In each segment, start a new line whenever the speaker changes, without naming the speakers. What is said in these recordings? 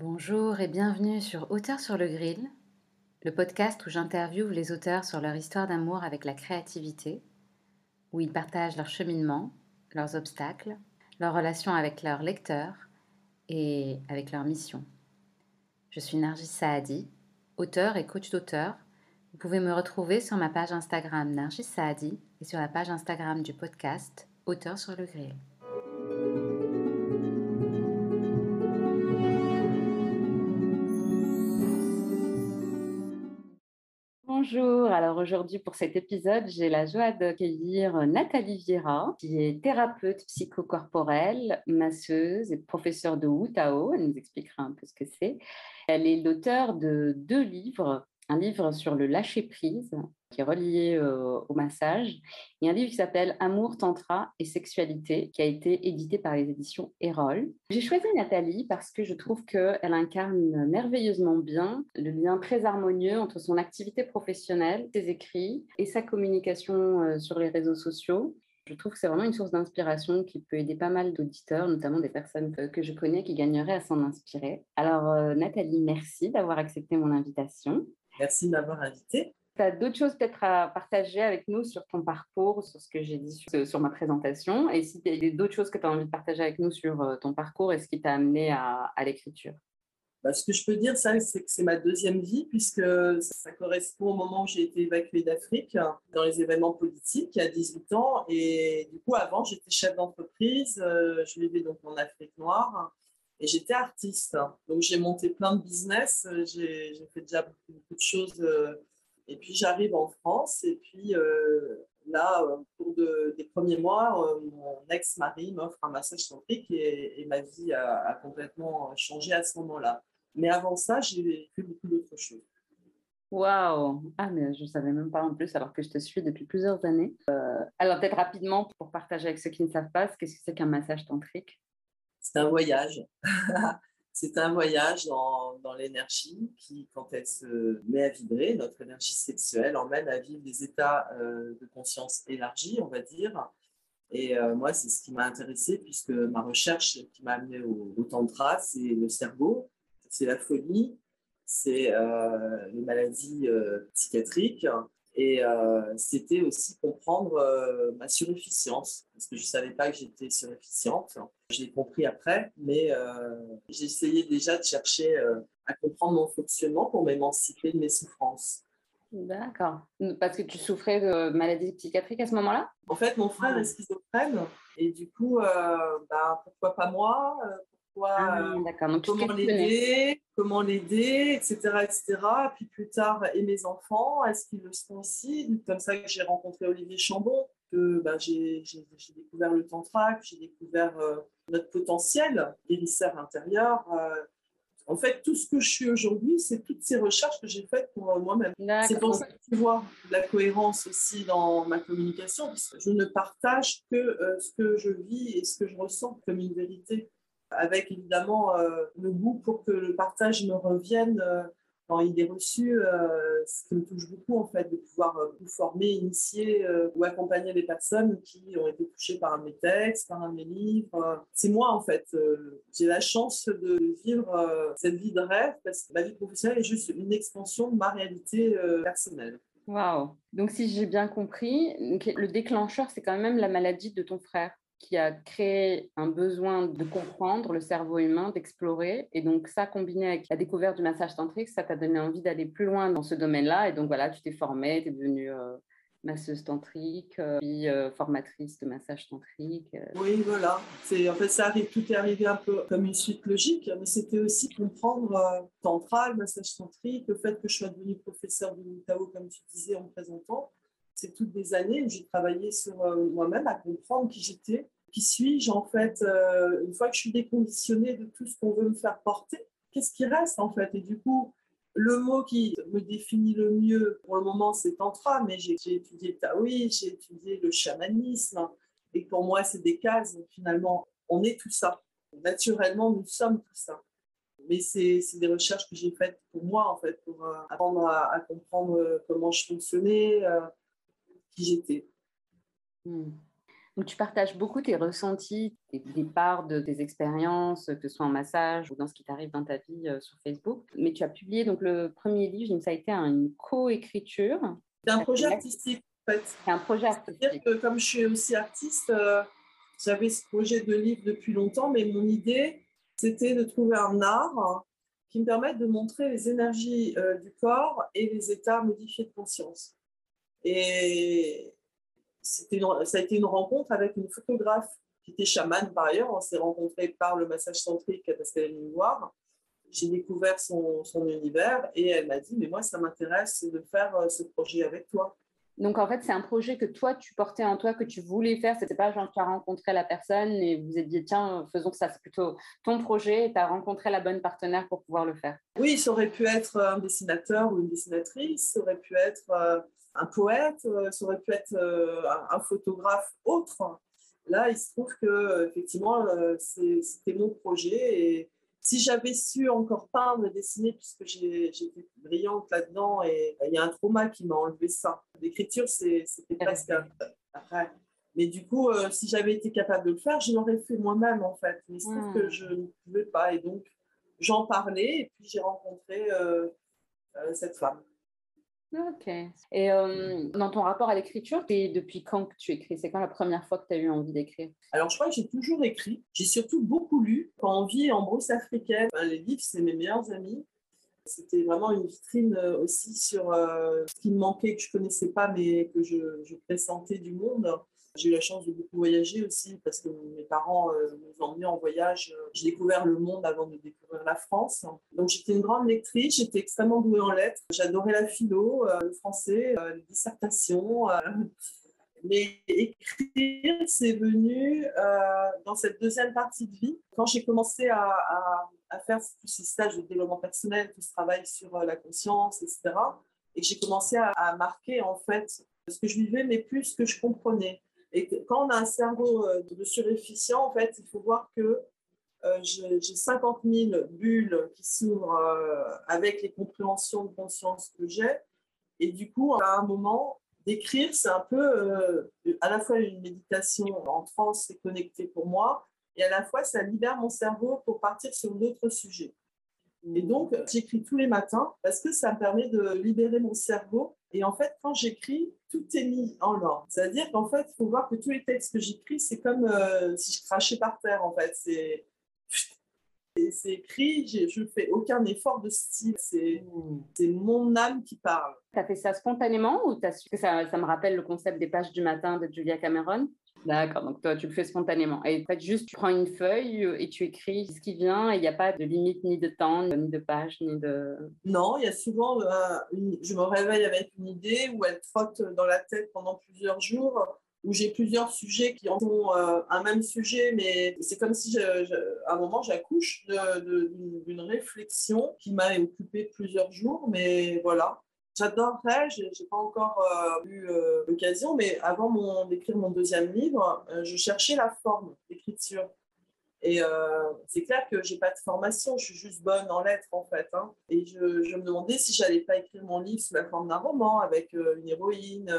Bonjour et bienvenue sur Auteurs sur le Grill, le podcast où j'interviewe les auteurs sur leur histoire d'amour avec la créativité, où ils partagent leur cheminement, leurs obstacles, leurs relations avec leurs lecteurs et avec leur mission. Je suis Nargis Saadi, auteur et coach d'auteur. Vous pouvez me retrouver sur ma page Instagram Nargis Saadi et sur la page Instagram du podcast Auteurs sur le Grill. Bonjour, alors aujourd'hui pour cet épisode, j'ai la joie d'accueillir Nathalie Viera, qui est thérapeute psychocorporelle, masseuse et professeure de Wu Tao. Elle nous expliquera un peu ce que c'est. Elle est l'auteure de deux livres un livre sur le lâcher-prise qui est relié euh, au massage, et un livre qui s'appelle Amour, Tantra et Sexualité, qui a été édité par les éditions Erol. J'ai choisi Nathalie parce que je trouve qu'elle incarne merveilleusement bien le lien très harmonieux entre son activité professionnelle, ses écrits et sa communication euh, sur les réseaux sociaux. Je trouve que c'est vraiment une source d'inspiration qui peut aider pas mal d'auditeurs, notamment des personnes que je connais qui gagneraient à s'en inspirer. Alors, euh, Nathalie, merci d'avoir accepté mon invitation.
Merci de m'avoir invité.
Tu as d'autres choses peut-être à partager avec nous sur ton parcours, sur ce que j'ai dit sur, ma présentation, et si il y a d'autres choses que tu as envie de partager avec nous sur euh, ton parcours et ce qui t'a amené à, l'écriture?
Bah, ce que je peux dire, ça, c'est que c'est ma deuxième vie, puisque ça correspond au moment où j'ai été évacuée d'Afrique dans les événements politiques, a 18 ans. Et du coup, avant, j'étais chef d'entreprise, euh, je vivais donc en Afrique noire. Et j'étais artiste. Donc, j'ai monté plein de business. Euh, j'ai fait déjà beaucoup, de choses. Euh, et puis, j'arrive en France. Et puis, euh, là, au cours des premiers mois, mon ex-mari m'offre un massage tantrique et, ma vie a, complètement changé à ce moment-là. Mais avant ça, j'ai fait beaucoup d'autres choses.
Waouh Ah, mais je ne savais même pas en plus, alors que je te suis depuis plusieurs années. alors, peut-être rapidement, pour partager avec ceux qui ne savent pas, qu'est-ce que c'est qu'un massage tantrique
c'est un voyage. c'est un voyage dans, l'énergie qui, quand elle se met à vibrer, notre énergie sexuelle emmène à vivre des états euh, de conscience élargis, on va dire. Et euh, moi, c'est ce qui m'a intéressé puisque ma recherche qui m'a amené au, au tantra, c'est le cerveau, c'est la folie, c'est euh, les maladies psychiatriques et euh, c'était aussi comprendre euh, ma surefficience, parce que je ne savais pas que j'étais surefficiente. Je l'ai compris après, mais euh, essayé déjà de chercher à comprendre mon fonctionnement pour m'émanciper de mes souffrances.
D'accord. Parce que tu souffrais de maladies psychiatriques à ce moment-là?
En fait, mon frère est schizophrène, et du coup, bah, pourquoi pas moi?
Ah euh,
comment l'aider, comment l'aider, etc., etc. Puis plus tard, et mes enfants, est-ce qu'ils le sont aussi? Comme ça que j'ai rencontré Olivier Chambon, que bah, j'ai découvert le tantra, j'ai découvert euh, notre potentiel guérisseur intérieur. Euh. en fait, tout ce que je suis aujourd'hui, c'est toutes ces recherches que j'ai faites pour moi-même. C'est pour ça que tu vois la cohérence aussi dans ma communication. je ne partage que ce que je vis et ce que je ressens comme une vérité avec évidemment euh, le goût pour que le partage me revienne euh, dans idées reçues, euh, ce qui me touche beaucoup en fait, de pouvoir vous former, initier ou accompagner les personnes qui ont été touchées par un de mes textes, par un de mes livres. C'est moi en fait. J'ai la chance de vivre cette vie de rêve parce que ma vie professionnelle est juste une extension de ma réalité personnelle.
Waouh Donc si j'ai bien compris, le déclencheur, c'est quand même la maladie de ton frère qui a créé un besoin de comprendre le cerveau humain, d'explorer. Et donc, ça, combiné avec la découverte du massage tantrique, ça t'a donné envie d'aller plus loin dans ce domaine-là. Et donc, voilà, tu t'es formée, tu es devenue euh, masseuse tantrique, euh, puis euh, formatrice de massage tantrique.
Oui, voilà. C'est, en fait, ça arrive, tout est arrivé un peu comme une suite logique, mais c'était aussi comprendre tantra, le massage tantrique, le fait que je sois devenue professeur de Tao, comme tu disais en présentant c'est toutes des années où j'ai travaillé sur euh, moi-même à comprendre qui j'étais, qui suis-je en fait. Euh, une fois que je suis déconditionnée de tout ce qu'on veut me faire porter, qu'est-ce qui reste en fait? Et du coup, le mot qui me définit le mieux pour le moment, c'est tantra, mais j'ai étudié le taoïsme, j'ai étudié le chamanisme, et pour moi, c'est des cases. Finalement, on est tout ça. Naturellement, nous sommes tout ça. Mais c'est des recherches que j'ai faites pour moi, en fait, pour euh, apprendre à, comprendre comment je fonctionnais, j'étais.
Hmm. Où tu partages beaucoup tes ressentis, des, parts de tes expériences, que ce soit en massage ou dans ce qui t'arrive dans ta vie euh, sur Facebook. Mais tu as publié donc le premier livre, ça a été une co-écriture.
C'est un projet artistique en fait.
C'est un projet artistique. C'est-à-dire
que comme je suis aussi artiste, euh, j'avais ce projet de livre depuis longtemps, mais mon idée, c'était de trouver un art qui me permette de montrer les énergies euh, du corps et les états modifiés de conscience. Et une, ça a été une rencontre avec une photographe qui était chamane par ailleurs. On s'est rencontrés par le massage centrique parce qu'elle aime voir. J'ai découvert son, son, univers et elle m'a dit Mais moi, ça m'intéresse de faire euh, ce projet avec toi.
Donc, en fait, c'est un projet que toi, tu portais en toi, que tu voulais faire. C'était pas genre tu as rencontré la personne et vous vous êtes dit, tiens, faisons ça. C'est plutôt ton projet et tu as rencontré la bonne partenaire pour pouvoir le faire.
Oui, ça aurait pu être un dessinateur ou une dessinatrice, ça aurait pu être euh, un poète, euh, ça aurait pu être euh, un photographe autre. Là, il se trouve que effectivement, c'était mon projet et si j'avais su encore peindre et dessiner, puisque j'étais brillante là-dedans, et il y a un trauma qui m'a enlevé ça. L'écriture, c'était presque après. Mais du coup, euh, si j'avais été capable de le faire, je l'aurais fait moi-même, en fait. Mais il se trouve que hmm. je ne pouvais pas. Et donc, j'en parlais, et puis j'ai rencontré euh, euh, cette femme.
Ok. Et euh, dans ton rapport à l'écriture, depuis quand que tu écris? C'est quand la première fois que tu as eu envie d'écrire?
Alors, je crois que j'ai toujours écrit. J'ai surtout beaucoup lu. Quand on vit en brousse africaine, ben, les livres, c'est mes meilleurs amis. C'était vraiment une vitrine euh, aussi sur euh, ce qui me manquait, que je ne connaissais pas, mais que je, je pressentais du monde. J'ai eu la chance de beaucoup voyager aussi parce que mes parents euh, nous emmenaient en voyage. J'ai découvert le monde avant de découvrir la France. Donc j'étais une grande lectrice, j'étais extrêmement douée en lettres. J'adorais la philo, euh, le français, euh, les dissertations. Mais écrire, c'est venu dans cette deuxième partie de vie, quand j'ai commencé à, à, faire tous ces stages de développement personnel, tout ce travail sur la conscience, etc. Et j'ai commencé à, à, marquer en fait ce que je vivais, mais plus ce que je comprenais. Et quand on a un cerveau euh, de surefficient, en fait, il faut voir que euh, j'ai 50 000 bulles qui s'ouvrent euh, avec les compréhensions de conscience que j'ai. Et du coup, à un moment, d'écrire, c'est un peu à la fois une méditation en transe et connectée pour moi, et à la fois, ça libère mon cerveau pour partir sur d'autres sujets. Et donc, j'écris tous les matins parce que ça me permet de libérer mon cerveau. Et en fait, quand j'écris, tout est mis en ordre. C'est-à-dire qu'en fait, il faut voir que tous les textes que j'écris, c'est comme euh, si je crachais par terre, en fait. C'est c'est écrit, je ne fais aucun effort de style, c'est mmh. mon âme qui parle.
Tu as fait ça spontanément ou as su que ça, ça, me rappelle le concept des pages du matin de Julia Cameron? D'accord, donc toi, tu le fais spontanément. Et en fait, juste, tu prends une feuille euh, et tu écris ce qui vient et il n'y a pas de limite ni de temps, ni de page, ni de...
Non, il y a souvent, euh, je me réveille avec une idée où elle trotte dans la tête pendant plusieurs jours, où j'ai plusieurs sujets qui ont euh, un même sujet, mais c'est comme si, à un moment, j'accouche d'une réflexion qui m'a occupé plusieurs jours, mais voilà. J'adorerais, je n'ai pas encore euh, eu euh, l'occasion, mais avant d'écrire mon deuxième livre, euh, je cherchais la forme d'écriture. Et c'est clair que j'ai pas de formation, je suis juste bonne en lettres en fait. Hein. Et je, me demandais si j'allais pas écrire mon livre sous la forme d'un roman avec une héroïne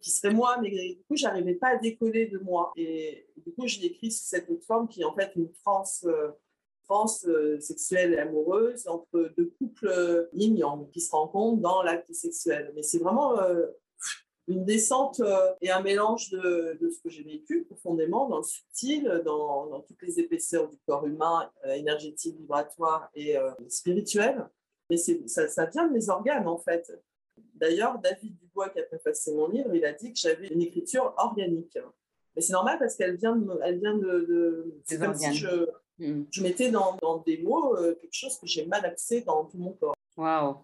qui serait moi, mais du coup, j'arrivais pas à décoller de moi. Et du coup, je l'ai écrit sous cette autre forme qui est en fait une transe euh, sexuelle et amoureuse entre deux couples euh, yin qui se rencontrent dans l'acte sexuel. Mais c'est vraiment euh, une descente et un mélange de, de ce que j'ai vécu profondément dans le subtil, dans, dans, toutes les épaisseurs du corps humain, énergétique, vibratoire et spirituel. Mais ça, ça vient de mes organes en fait. D'ailleurs, David Dubois, qui a préfacé mon livre, il a dit que j'avais une écriture organique. Mais c'est normal parce qu'elle vient de, elle vient de, de c'est comme si je, Mm. Je mettais dans, des mots euh, quelque chose que j'ai mal accès dans tout mon corps.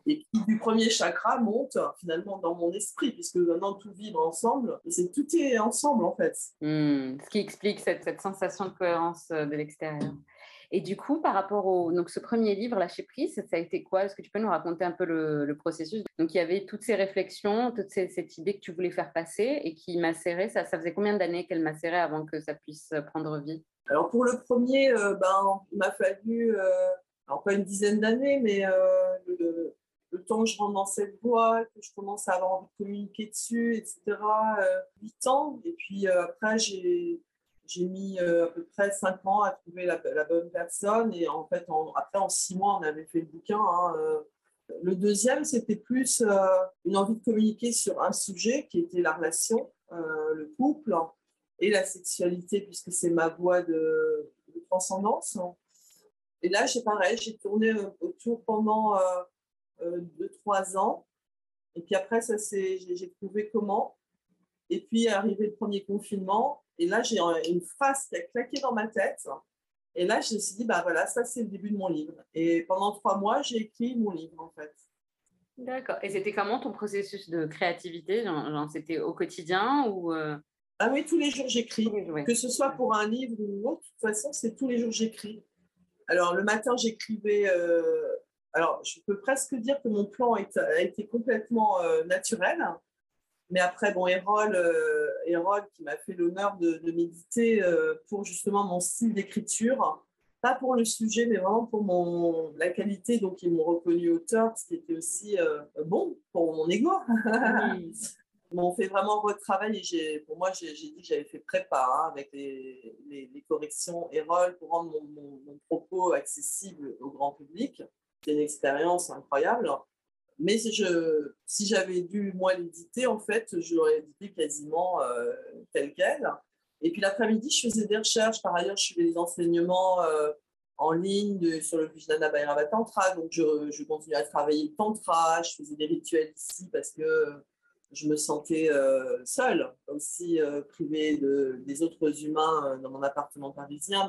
Et qui du premier chakra monte finalement dans mon esprit, puisque maintenant tout vibre ensemble, et c'est tout est ensemble en fait.
Mm. Ce qui explique cette, cette sensation de cohérence euh, de l'extérieur. Et du coup, par rapport au donc ce premier livre, Lâcher prise, ça a été quoi? Est-ce que tu peux nous raconter un peu le, processus? Donc, il y avait toutes ces réflexions, toute cette idée que tu voulais faire passer et qui macérait. Ça, ça faisait combien d'années qu'elle macérait avant que ça puisse prendre vie?
Alors pour le premier, euh, ben, il m'a fallu, euh, pas une dizaine d'années, mais euh, le, temps que je rentre dans cette voie, que je commence à avoir envie de communiquer dessus, etc. 8 ans. Et puis après, j'ai, mis à peu près 5 ans à trouver la, bonne personne. Et en fait, en, après, en 6 mois, on avait fait le bouquin. Hein, le deuxième, c'était plus une envie de communiquer sur un sujet qui était la relation, le couple et la sexualité, puisque c'est ma voie de, transcendance. Et là, j'ai pareil, j'ai tourné autour pendant euh, deux, trois ans. Et puis après, ça j'ai trouvé comment. Et puis arrivé le premier confinement. Et là, j'ai une phrase qui a claqué dans ma tête. Et là, je me suis dit, bah voilà, ça c'est le début de mon livre. Et pendant trois mois, j'ai écrit mon livre en fait.
D'accord. Et c'était comment ton processus de créativité? C'était au quotidien euh?
Ah oui, tous les jours j'écris. Que ce soit pour un livre ou autre, de toute façon, c'est tous les jours j'écris. Alors le matin, j'écrivais euh, alors, je peux presque dire que mon plan a été complètement euh, naturel. Mais après, bon, Erol, euh, qui m'a fait l'honneur de, méditer pour justement mon style d'écriture, pas pour le sujet, mais vraiment pour mon, la qualité. Donc, ils m'ont reconnu auteur, ce qui était aussi bon pour mon ego. Ils m'ont fait vraiment retravailler. Pour moi, j'ai, dit que j'avais fait prépa hein, avec les, corrections Erol pour rendre mon propos accessible au grand public une expérience incroyable. Mais je, si j'avais dû, moi, l'éditer, en fait, je l'aurais édité quasiment euh, tel quel. Et puis l'après-midi, je faisais des recherches. Par ailleurs, je faisais des enseignements euh, en ligne sur le Vijnana Bhairava Tantra. Donc, je, je continuais à travailler le Tantra. Je faisais des rituels ici parce que je me sentais euh, seule, aussi privée de, des autres humains dans mon appartement parisien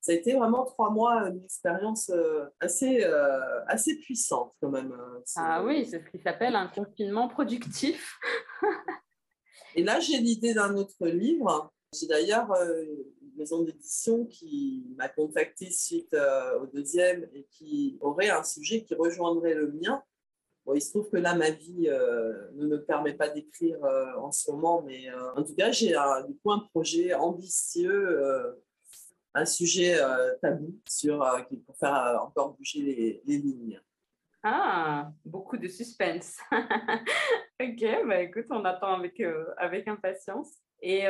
ça a été vraiment trois mois euh, assez, euh, assez puissante quand même.
Euh, ah oui, c'est ce qui s'appelle un confinement productif.
et là, j'ai l'idée d'un autre livre. J'ai d'ailleurs une maison d'édition qui m'a contacté suite au deuxième et qui aurait un sujet qui rejoindrait le mien. Il se trouve que là, ma vie ne me permet pas d'écrire en ce moment, mais en tout cas, j'ai du coup un projet ambitieux un sujet euh, tabou sur, euh, pour faire euh, encore bouger les, lignes.
Ah, beaucoup de suspense. ok, bah écoute, on attend avec, avec impatience. Et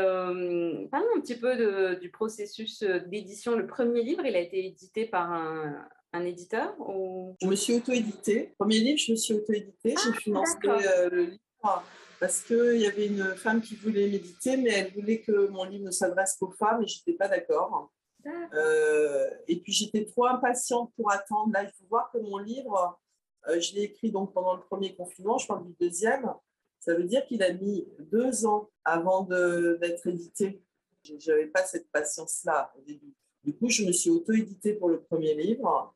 parlons un petit peu du processus d'édition. Le premier livre, il a été édité par un, un éditeur ou...
Je me suis auto-édité. Premier livre, je me suis auto-édité. J'ai ah, financé le livre parce qu'il y avait une femme qui voulait méditer, mais elle voulait que mon livre ne s'adresse qu'aux femmes et je n'étais pas d'accord. Euh, et puis j'étais trop impatiente pour attendre. Là, il faut voir que mon livre, euh, je l'ai écrit donc pendant le premier confinement, je parle du deuxième. Ça veut dire qu'il a mis deux ans avant d'être édité. Je n'avais pas cette patience-là au début. Du coup, je me suis auto-édité pour le premier livre.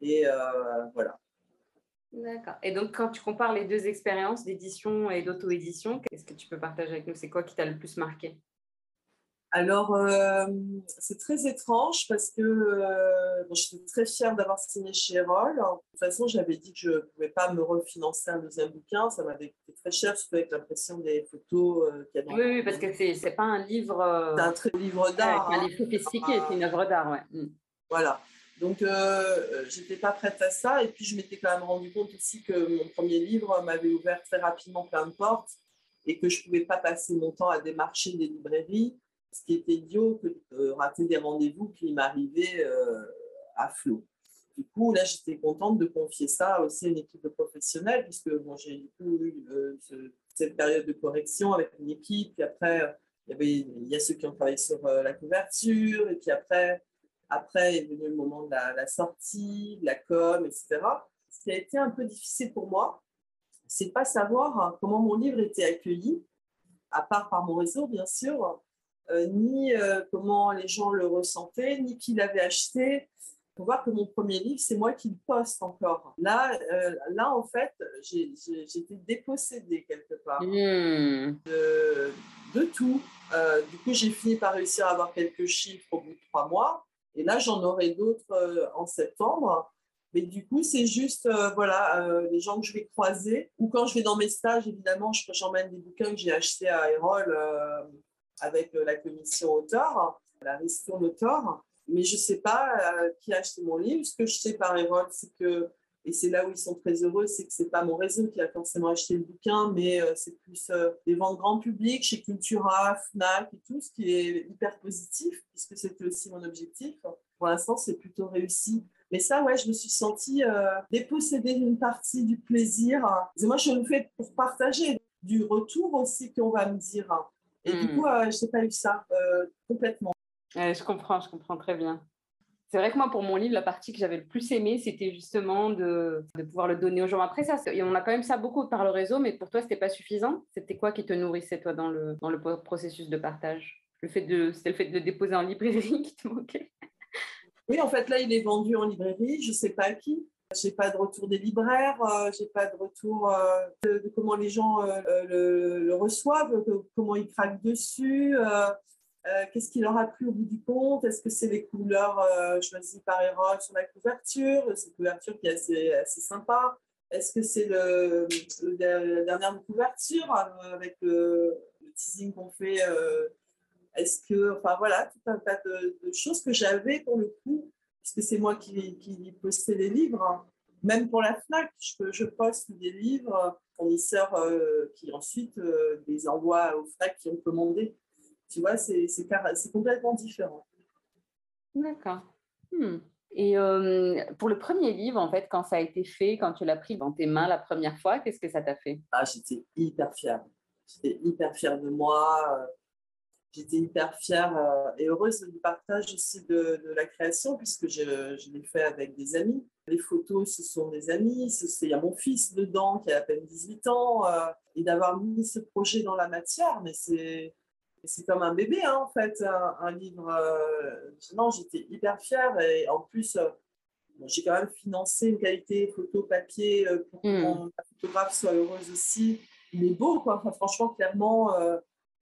Et euh, voilà.
D'accord. Et donc, quand tu compares les deux expériences d'édition et d'auto-édition, qu'est-ce que tu peux partager avec nous? C'est quoi qui t'a le plus marqué?
Alors, euh, c'est très étrange parce que euh, bon, j'étais très fière d'avoir signé chez Erol. De toute façon, j'avais dit que je ne pouvais pas me refinancer un deuxième bouquin. Ça m'avait coûté très cher, surtout avec l'impression des photos
euh, qu'il y a dans Oui, oui, parce que ce n'est pas un livre.
c'est un très livre d'art.
un livre sophistiqué, c'est une œuvre d'art, ouais. Mm.
Voilà. Donc, je n'étais pas prête à ça. Et puis, je m'étais quand même rendu compte aussi que mon premier livre m'avait ouvert très rapidement plein de portes et que je ne pouvais pas passer mon temps à démarcher des librairies ce qui était idiot que de rater des rendez-vous qui m'arrivaient euh, à flot. Du coup, là, j'étais contente de confier ça aussi à une équipe de professionnels, puisque bon, j'ai eu euh, cette période de correction avec une équipe, puis après, il y, il y a ceux qui ont travaillé sur euh, la couverture, et puis après, après est venu le moment de la, la, sortie, de la com, etc. Ce qui a été un peu difficile pour moi, c'est pas savoir comment mon livre était accueilli, à part par mon réseau, bien sûr, euh, ni euh, comment les gens le ressentaient, ni qui l'avait acheté. Il faut voir que mon premier livre, c'est moi qui le poste encore. Là, euh, là en fait, j'étais dépossédée quelque part hmm. de, tout. du coup, j'ai fini par réussir à avoir quelques chiffres au bout de trois mois. Et là, j'en aurai d'autres en septembre. Mais du coup, c'est juste, voilà, les gens que je vais croiser. Ou quand je vais dans mes stages, évidemment, j'emmène des bouquins que j'ai achetés à Erol avec euh, la commission auteur, la ristourne auteur. Mais je ne sais pas euh, qui a acheté mon livre. Ce que je sais par Erol, c'est que Et c'est là où ils sont très heureux, c'est que c'est pas mon réseau qui a forcément acheté le bouquin, mais euh, c'est plus euh, des ventes grand public chez Cultura, Fnac et tout, ce qui est hyper positif, puisque c'était aussi mon objectif. Pour l'instant, c'est plutôt réussi. Mais ça, ouais, je me suis sentie euh, dépossédée d'une partie du plaisir. moi, je le fais pour partager du retour aussi qu'on va me dire. Et du hmm. coup, je n'ai pas eu ça complètement.
je comprends, je comprends très bien. C'est vrai que moi, pour mon livre, la partie que j'avais le plus aimée, c'était justement de, pouvoir le donner aux gens. Après, ça, on a quand même ça beaucoup par le réseau, mais pour toi, c'était pas suffisant? C'était quoi qui te nourrissait, toi, dans le, dans le processus de partage? Le fait de, C'était le fait de déposer en librairie qui te manquait?
Oui, en fait, là, il est vendu en librairie. Je sais pas à qui. J'ai pas de retour des libraires, euh, j'ai pas de retour euh, de, comment les gens euh, le, le, reçoivent, comment ils craquent dessus. Euh, qu'est-ce qui leur a plu au bout du compte? Est-ce que c'est les couleurs euh, choisies par Erol sur la couverture? Cette couverture qui est assez, assez sympa. Est-ce que c'est le, la dernière couverture euh, avec le, teasing qu'on fait Est-ce que, enfin voilà, tout un tas de, choses que j'avais pour le coup, puisque c'est moi qui, qui postais les livres. Même pour la FNAC, je, je poste des livres fournisseurs qui ensuite les envoient aux FNAC qui ont commandé. Tu vois, c'est complètement différent.
D'accord. Hmm. Et euh, pour le premier livre, en fait, quand ça a été fait, quand tu l'as pris dans tes mains la première fois, qu'est-ce que ça t'a fait?
Ah, j'étais hyper fière. J'étais hyper fière de moi. J'étais hyper fière euh, et heureuse du partage aussi de, de la création, puisque je, je l'ai fait avec des amis. Les photos, ce sont des amis. Il y a mon fils dedans qui a à peine 18 ans. Euh, et d'avoir mis ce projet dans la matière, mais c'est c'est comme un bébé, hein, en fait, un, livre. Euh, non, j'étais hyper fière et en plus, euh, j'ai quand même financé une qualité photo papier euh, pour que hmm. mon photographe soit heureuse aussi. Il est beau, quoi. franchement, clairement,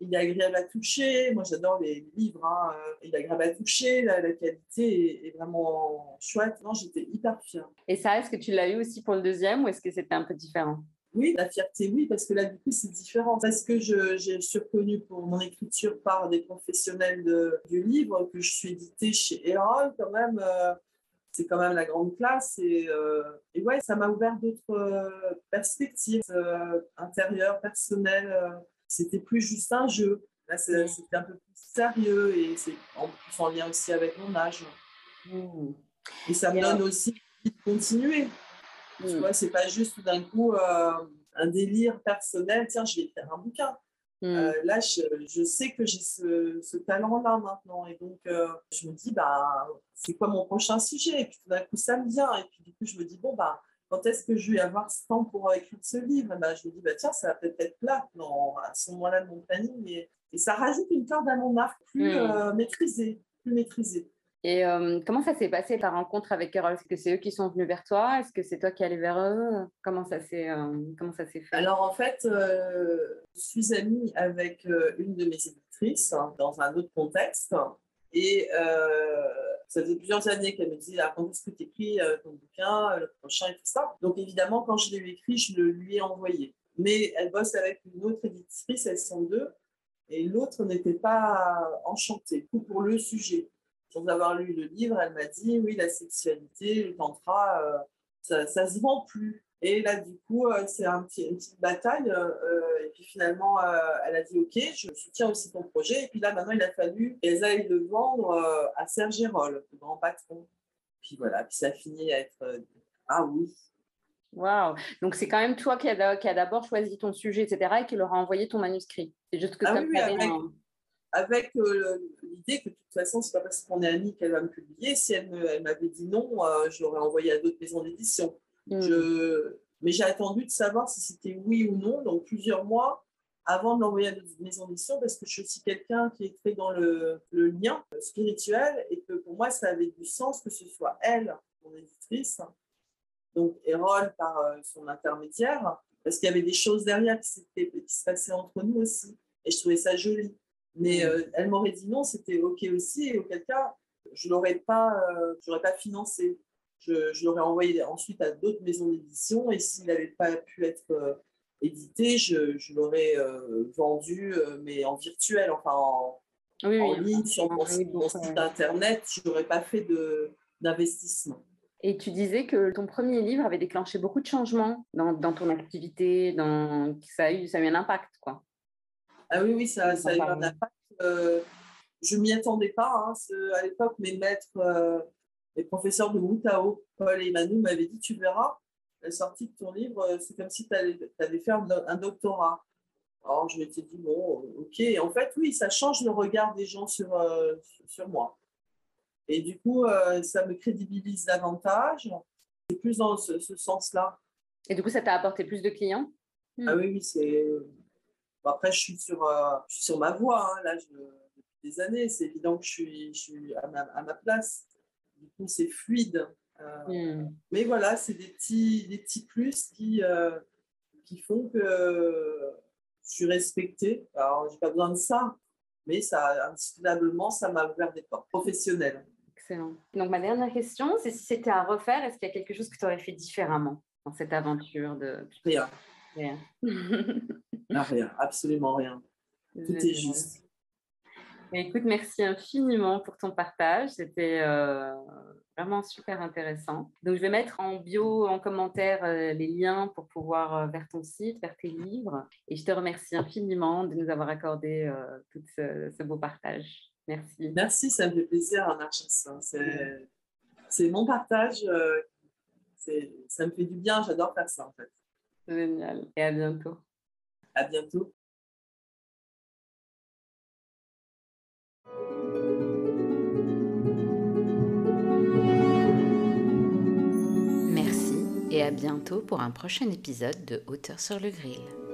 il est agréable à toucher. Moi, j'adore les livres. Hein, il est agréable à toucher. La, la qualité est, est, vraiment chouette. Non, j'étais hyper fière.
Et ça, est-ce que tu l'as eu aussi pour le deuxième ou est-ce que c'était un peu différent?
Oui, la fierté, oui, parce que là, du coup, c'est différent. Parce que je, suis reconnue pour mon écriture par des professionnels de, du livre, que je suis éditée chez Erol, quand même. Euh, c'est quand même la grande classe. Et, euh, et ouais, ça m'a ouvert d'autres euh, perspectives intérieures, personnelles. C'était plus juste un jeu. Là, c'était un peu plus sérieux et c'est en plus en lien aussi avec mon âge. Mmh. Et ça me donne aussi envie de continuer. Tu mm. vois, c'est pas juste tout d'un coup euh, un délire personnel, tiens, je vais écrire un bouquin. Mm. Euh, là, je, je, sais que j'ai ce, ce talent-là maintenant. Et donc, euh, je me dis, bah, c'est quoi mon prochain sujet? Et puis tout d'un coup, ça me vient. Et puis du coup, je me dis, bon, bah, quand est-ce que je vais avoir ce temps pour écrire ce livre? Bah, Je me dis, bah, tiens, ça va peut-être être là non, à ce moment-là de mon planning. Et, et, ça rajoute une corde à mon arc plus mm. maîtrisée. Plus maîtrisée.
Et euh, comment ça s'est passé ta rencontre avec Erol Est-ce que c'est eux qui sont venus vers toi? Est-ce que c'est toi qui allais vers eux? Comment ça s'est euh, comment ça s'est fait?
Alors en fait, euh, je suis amie avec une de mes éditrices hein, dans un autre contexte. Et ça faisait plusieurs années qu'elle me disait ah, quand est-ce que tu écris ton bouquin, le prochain et tout ça. Donc évidemment, quand je l'ai écrit, je le lui ai envoyé. Mais elle bosse avec une autre éditrice, elles sont deux, et l'autre n'était pas enchantée pour le sujet sans avoir lu le livre, elle m'a dit oui, la sexualité, le tantra, euh, ça, ça se vend plus. Et là, du coup, euh, c'est un petit, une petite bataille. Euh, et puis finalement, elle a dit OK, je soutiens aussi ton projet. Et puis là, maintenant, il a fallu qu'elles aillent le vendre à Serge Gérol, le grand patron. Puis voilà, puis ça a fini à être Ah oui.
Waouh! Donc, c'est quand même toi qui as d'abord choisi ton sujet, etc., et qui leur a envoyé ton manuscrit. C'est juste que
ah
ça
oui, avec euh, l'idée que de toute façon, c'est pas parce qu'on est amis qu'elle va me publier. Si elle m'avait dit non, euh, je l'aurais envoyé à d'autres maisons d'édition. Mm. Je... Mais j'ai attendu de savoir si c'était oui ou non, donc plusieurs mois avant de l'envoyer à d'autres maisons d'édition, parce que je suis aussi quelqu'un qui est très dans le, le, lien spirituel et que pour moi, ça avait du sens que ce soit elle, mon éditrice, donc Erol par euh, son intermédiaire, parce qu'il y avait des choses derrière qui, qui se passaient entre nous aussi. Et je trouvais ça joli. Mais euh, elle m'aurait dit non, c'était OK aussi, et auquel cas, je ne l'aurais pas, euh, pas financé. Je, je l'aurais envoyé ensuite à d'autres maisons d'édition, et s'il n'avait pas pu être euh, édité, je, je l'aurais vendu, mais en virtuel, enfin en, en ligne, sur mon, site internet. Je n'aurais pas fait d'investissement.
Et tu disais que ton premier livre avait déclenché beaucoup de changements dans, dans ton activité, dans... Ça, a eu, ça a eu un impact, quoi.
Ah oui, oui, ça, ça a eu un impact. Euh, je ne m'y attendais pas. Hein, à l'époque, mes maîtres, euh, les professeurs de Moutao, Paul et Manu, m'avaient dit, tu verras, la sortie de ton livre, euh, c'est comme si tu allais, faire un doctorat. Alors, je m'étais dit, bon, ok. En fait, oui, ça change le regard des gens sur, sur moi. Et du coup, euh, ça me crédibilise davantage. C'est plus dans ce, sens-là.
Et du coup, ça t'a apporté plus de clients?
Ah oui, oui, c'est. Après, je suis sur, euh, sur ma voie, hein, là, depuis des années. C'est évident que je suis, je suis à, ma, place. Du coup, c'est fluide. Euh, hmm. Mais voilà, c'est des petits, des petits plus qui, qui font que je suis respectée. Alors, j'ai pas besoin de ça, mais ça, indiscutablement, ça m'a ouvert des portes professionnelles.
Donc, ma dernière question, c'est si c'était à refaire, est-ce qu'il y a quelque chose que tu aurais fait différemment dans cette aventure de...
Rien. Rien. rien, absolument rien. Tout est juste.
Écoute, merci infiniment pour ton partage. C'était euh, vraiment super intéressant. Donc, je vais mettre en bio, en commentaire, euh, les liens pour pouvoir euh, vers ton site, vers tes livres. Et je te remercie infiniment de nous avoir accordé tout ce beau partage. Merci.
Merci, ça me fait plaisir, Anarchis. C'est mon partage. Ça me fait du bien, j'adore faire ça en fait.
Génial. Et à bientôt.
À bientôt.
Merci et à bientôt pour un prochain épisode de Hauteur sur le grill.